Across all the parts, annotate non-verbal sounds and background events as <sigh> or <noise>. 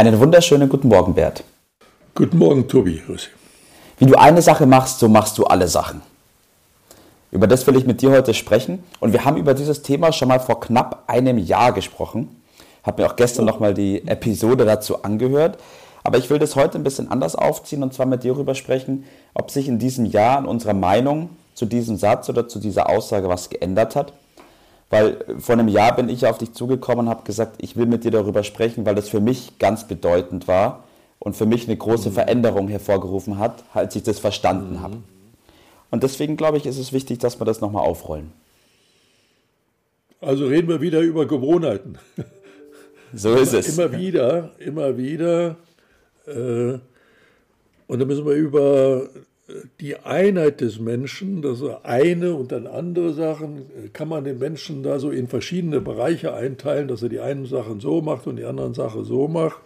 Einen wunderschönen guten Morgen, Bert. Guten Morgen, Tobi. Grüß Wie du eine Sache machst, so machst du alle Sachen. Über das will ich mit dir heute sprechen. Und wir haben über dieses Thema schon mal vor knapp einem Jahr gesprochen. Habe mir auch gestern oh. nochmal die Episode dazu angehört. Aber ich will das heute ein bisschen anders aufziehen und zwar mit dir darüber sprechen, ob sich in diesem Jahr in unserer Meinung zu diesem Satz oder zu dieser Aussage was geändert hat. Weil vor einem Jahr bin ich auf dich zugekommen und habe gesagt, ich will mit dir darüber sprechen, weil das für mich ganz bedeutend war und für mich eine große mhm. Veränderung hervorgerufen hat, als ich das verstanden mhm. habe. Und deswegen glaube ich, ist es wichtig, dass wir das nochmal aufrollen. Also reden wir wieder über Gewohnheiten. So ist es. Immer wieder, immer wieder. Äh, und dann müssen wir über die Einheit des Menschen, das eine und dann andere Sachen, kann man den Menschen da so in verschiedene Bereiche einteilen, dass er die einen Sachen so macht und die anderen Sachen so macht.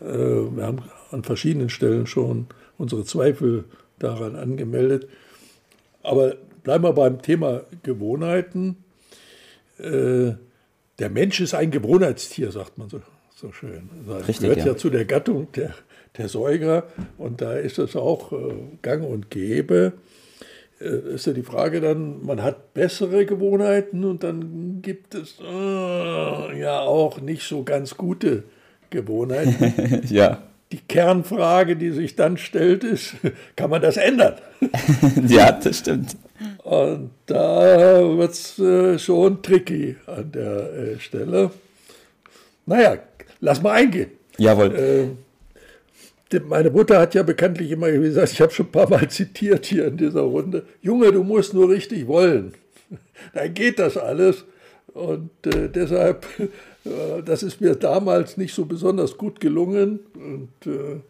Äh, wir haben an verschiedenen Stellen schon unsere Zweifel daran angemeldet. Aber bleiben wir beim Thema Gewohnheiten. Äh, der Mensch ist ein Gewohnheitstier, sagt man so, so schön. Das Richtig, gehört ja. ja zu der Gattung der, der Säuger und da ist es auch äh, gang und gäbe. Äh, ist ja die Frage dann, man hat bessere Gewohnheiten und dann gibt es äh, ja auch nicht so ganz gute Gewohnheiten. <laughs> ja die Kernfrage, die sich dann stellt, ist, <laughs> kann man das ändern? <laughs> ja, das stimmt. Und da wird es äh, schon tricky an der äh, Stelle. Naja, lass mal eingehen. Jawohl. Äh, meine Mutter hat ja bekanntlich immer gesagt, ich habe schon ein paar Mal zitiert hier in dieser Runde, Junge, du musst nur richtig wollen. <laughs> Dann geht das alles. Und äh, deshalb <laughs> das ist mir damals nicht so besonders gut gelungen. Und äh,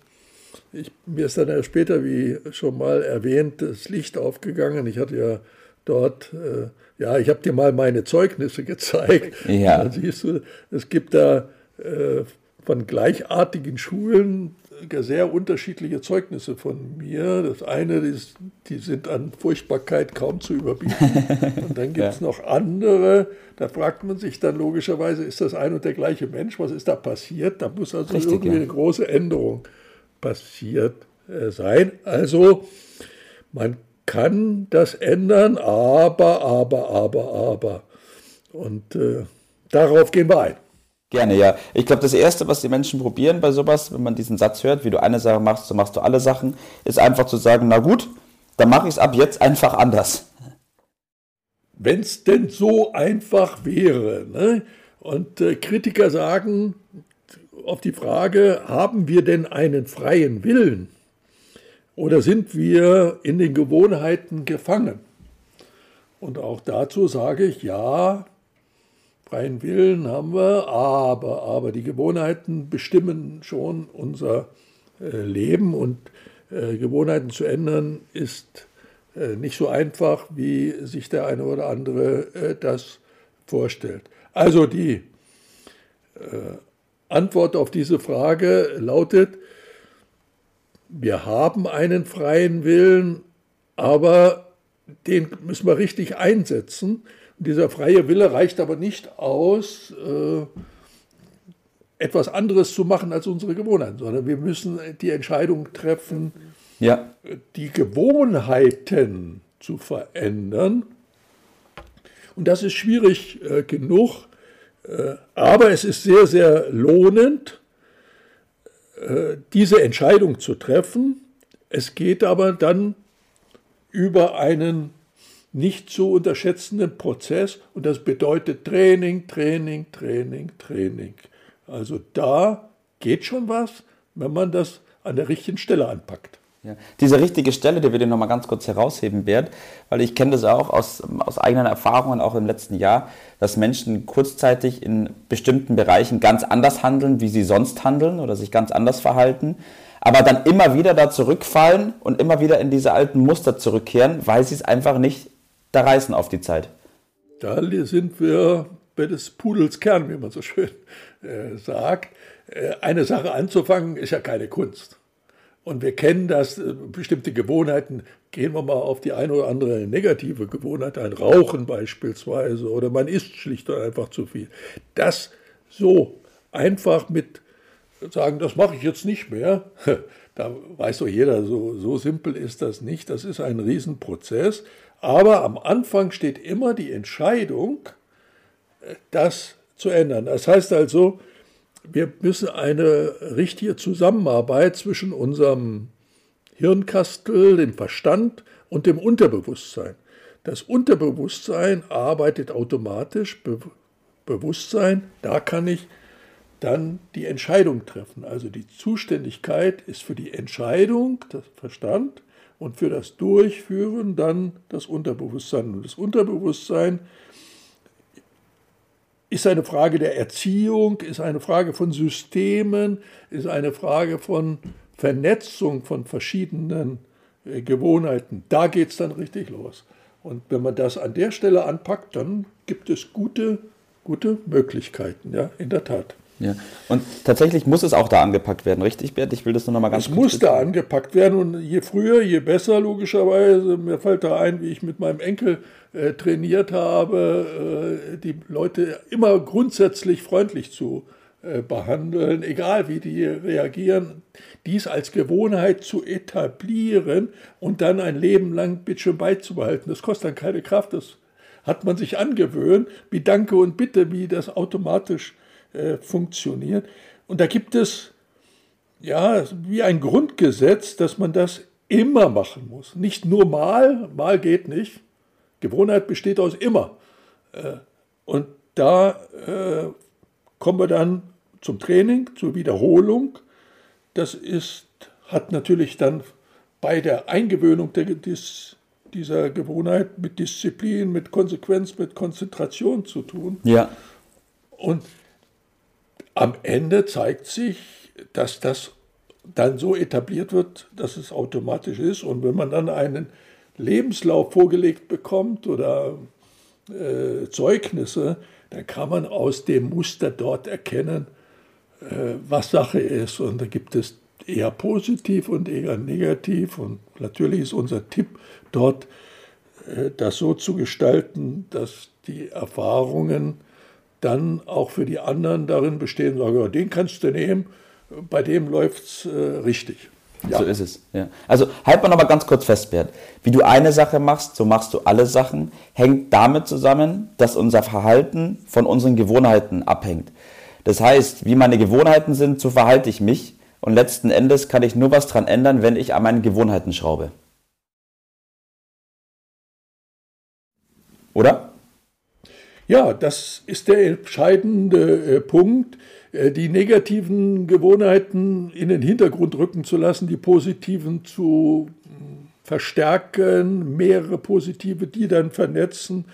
ich, mir ist dann ja später, wie schon mal erwähnt, das Licht aufgegangen. Ich hatte ja dort, äh, ja, ich habe dir mal meine Zeugnisse <laughs> gezeigt. Ja. Dann siehst du, es gibt da äh, von gleichartigen Schulen sehr unterschiedliche Zeugnisse von mir. Das eine, ist, die sind an Furchtbarkeit kaum zu überbieten. <laughs> Und dann gibt es ja. noch andere, da fragt man sich dann logischerweise, ist das ein und der gleiche Mensch? Was ist da passiert? Da muss also Richtig, irgendwie ja. eine große Änderung passiert äh, sein. Also man kann das ändern, aber, aber, aber, aber. Und äh, darauf gehen wir ein. Gerne, ja. Ich glaube, das Erste, was die Menschen probieren bei sowas, wenn man diesen Satz hört, wie du eine Sache machst, so machst du alle Sachen, ist einfach zu sagen, na gut, dann mache ich es ab jetzt einfach anders. Wenn es denn so einfach wäre. Ne? Und äh, Kritiker sagen auf die Frage, haben wir denn einen freien Willen? Oder sind wir in den Gewohnheiten gefangen? Und auch dazu sage ich, ja, freien Willen haben wir, aber, aber die Gewohnheiten bestimmen schon unser äh, Leben und äh, Gewohnheiten zu ändern ist äh, nicht so einfach, wie sich der eine oder andere das vorstellt. Also die Antwort auf diese Frage lautet, wir haben einen freien Willen, aber den müssen wir richtig einsetzen. Dieser freie Wille reicht aber nicht aus, äh, etwas anderes zu machen als unsere Gewohnheiten, sondern wir müssen die Entscheidung treffen, ja. die Gewohnheiten zu verändern. Und das ist schwierig äh, genug, äh, aber es ist sehr, sehr lohnend, äh, diese Entscheidung zu treffen. Es geht aber dann über einen nicht zu unterschätzenden Prozess und das bedeutet Training, Training, Training, Training. Also da geht schon was, wenn man das an der richtigen Stelle anpackt. Ja. Diese richtige Stelle, die wir dir nochmal ganz kurz herausheben werden, weil ich kenne das auch aus, aus eigenen Erfahrungen, auch im letzten Jahr, dass Menschen kurzzeitig in bestimmten Bereichen ganz anders handeln, wie sie sonst handeln oder sich ganz anders verhalten, aber dann immer wieder da zurückfallen und immer wieder in diese alten Muster zurückkehren, weil sie es einfach nicht da reißen auf die Zeit. Da sind wir bei des Pudels Kern, wie man so schön äh, sagt. Äh, eine Sache anzufangen, ist ja keine Kunst. Und wir kennen das, äh, bestimmte Gewohnheiten, gehen wir mal auf die eine oder andere negative Gewohnheit ein, Rauchen beispielsweise, oder man isst schlicht und einfach zu viel. Das so einfach mit sagen, das mache ich jetzt nicht mehr, <laughs> da weiß doch jeder, so, so simpel ist das nicht. Das ist ein Riesenprozess. Aber am Anfang steht immer die Entscheidung, äh, das zu ändern. Das heißt also, wir müssen eine richtige Zusammenarbeit zwischen unserem Hirnkastel, dem Verstand und dem Unterbewusstsein. Das Unterbewusstsein arbeitet automatisch, Be Bewusstsein, da kann ich dann die Entscheidung treffen. Also die Zuständigkeit ist für die Entscheidung das Verstand und für das Durchführen dann das Unterbewusstsein. Und das Unterbewusstsein ist eine Frage der Erziehung, ist eine Frage von Systemen, ist eine Frage von Vernetzung von verschiedenen äh, Gewohnheiten. Da geht es dann richtig los. Und wenn man das an der Stelle anpackt, dann gibt es gute, gute Möglichkeiten, ja, in der Tat. Ja. Und tatsächlich muss es auch da angepackt werden, richtig, Bert? Ich will das nur noch mal ganz Es muss da angepackt werden und je früher, je besser, logischerweise. Mir fällt da ein, wie ich mit meinem Enkel äh, trainiert habe, äh, die Leute immer grundsätzlich freundlich zu äh, behandeln, egal wie die reagieren, dies als Gewohnheit zu etablieren und dann ein Leben lang bitte beizubehalten. Das kostet dann keine Kraft, das hat man sich angewöhnt, wie Danke und Bitte, wie das automatisch äh, funktioniert. Und da gibt es ja wie ein Grundgesetz, dass man das immer machen muss. Nicht nur mal, mal geht nicht. Gewohnheit besteht aus immer. Äh, und da äh, kommen wir dann zum Training, zur Wiederholung. Das ist, hat natürlich dann bei der Eingewöhnung der, des, dieser Gewohnheit mit Disziplin, mit Konsequenz, mit Konzentration zu tun. Ja. Und am Ende zeigt sich, dass das dann so etabliert wird, dass es automatisch ist. Und wenn man dann einen Lebenslauf vorgelegt bekommt oder äh, Zeugnisse, dann kann man aus dem Muster dort erkennen, äh, was Sache ist. Und da gibt es eher positiv und eher negativ. Und natürlich ist unser Tipp dort, äh, das so zu gestalten, dass die Erfahrungen dann auch für die anderen darin bestehen, sagen, ja, den kannst du nehmen, bei dem läuft es äh, richtig. Ja. So ist es. Ja. Also halt mal noch mal ganz kurz fest, Bert. Wie du eine Sache machst, so machst du alle Sachen, hängt damit zusammen, dass unser Verhalten von unseren Gewohnheiten abhängt. Das heißt, wie meine Gewohnheiten sind, so verhalte ich mich. Und letzten Endes kann ich nur was dran ändern, wenn ich an meinen Gewohnheiten schraube. Oder? Ja, das ist der entscheidende äh, Punkt, äh, die negativen Gewohnheiten in den Hintergrund rücken zu lassen, die positiven zu hm, verstärken, mehrere positive, die dann vernetzen.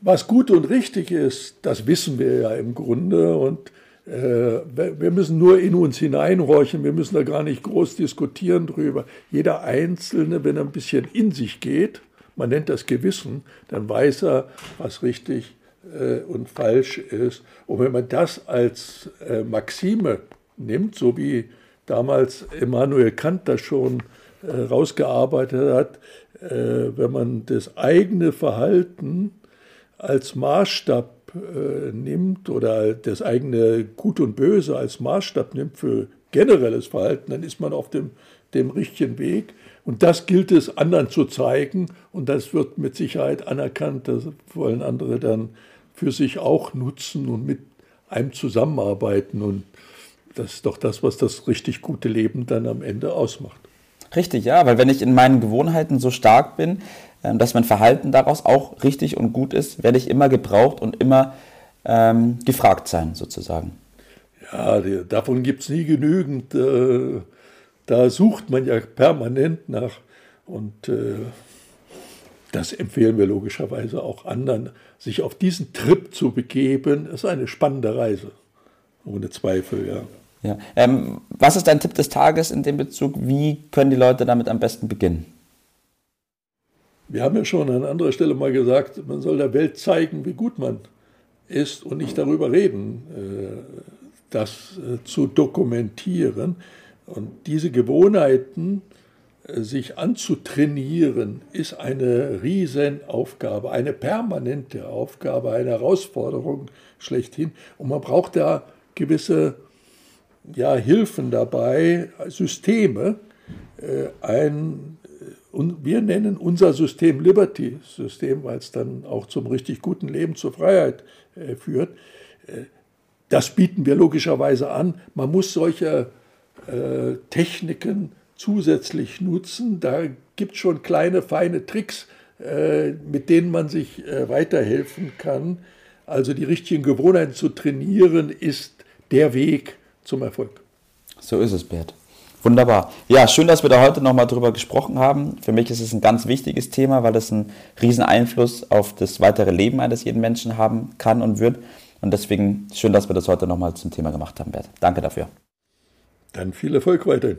Was gut und richtig ist, das wissen wir ja im Grunde und äh, wir müssen nur in uns hineinhorchen, wir müssen da gar nicht groß diskutieren drüber. Jeder Einzelne, wenn er ein bisschen in sich geht, man nennt das Gewissen, dann weiß er, was richtig ist äh, und falsch ist. Und wenn man das als äh, Maxime nimmt, so wie damals Immanuel Kant das schon äh, rausgearbeitet hat, äh, wenn man das eigene Verhalten als Maßstab äh, nimmt oder das eigene Gut und Böse als Maßstab nimmt für generelles Verhalten, dann ist man auf dem, dem richtigen Weg. Und das gilt es anderen zu zeigen und das wird mit Sicherheit anerkannt. Das wollen andere dann für sich auch nutzen und mit einem zusammenarbeiten. Und das ist doch das, was das richtig gute Leben dann am Ende ausmacht. Richtig, ja, weil wenn ich in meinen Gewohnheiten so stark bin, ähm, dass mein Verhalten daraus auch richtig und gut ist, werde ich immer gebraucht und immer ähm, gefragt sein, sozusagen. Ja, davon gibt es nie genügend. Äh, da sucht man ja permanent nach und äh, das empfehlen wir logischerweise auch anderen, sich auf diesen Trip zu begeben. Das ist eine spannende Reise, ohne Zweifel, ja. Ja. Ähm, was ist dein Tipp des Tages in dem Bezug? Wie können die Leute damit am besten beginnen? Wir haben ja schon an anderer Stelle mal gesagt, man soll der Welt zeigen, wie gut man ist und nicht darüber reden, äh, das äh, zu dokumentieren. Und diese Gewohnheiten, sich anzutrainieren, ist eine Riesenaufgabe, eine permanente Aufgabe, eine Herausforderung schlechthin. Und man braucht da gewisse ja, Hilfen dabei, Systeme. Ein und wir nennen unser System Liberty-System, weil es dann auch zum richtig guten Leben, zur Freiheit äh, führt. Äh, das bieten wir logischerweise an. Man muss solche äh, Techniken zusätzlich nutzen. Da gibt es schon kleine, feine Tricks, äh, mit denen man sich äh, weiterhelfen kann. Also die richtigen Gewohnheiten zu trainieren, ist der Weg zum Erfolg. So ist es, Bert. Wunderbar. Ja, schön, dass wir da heute nochmal drüber gesprochen haben. Für mich ist es ein ganz wichtiges Thema, weil es einen riesen Einfluss auf das weitere Leben eines jeden Menschen haben kann und wird. Und deswegen schön, dass wir das heute nochmal zum Thema gemacht haben, Bert. Danke dafür. Dann viel Erfolg weiterhin.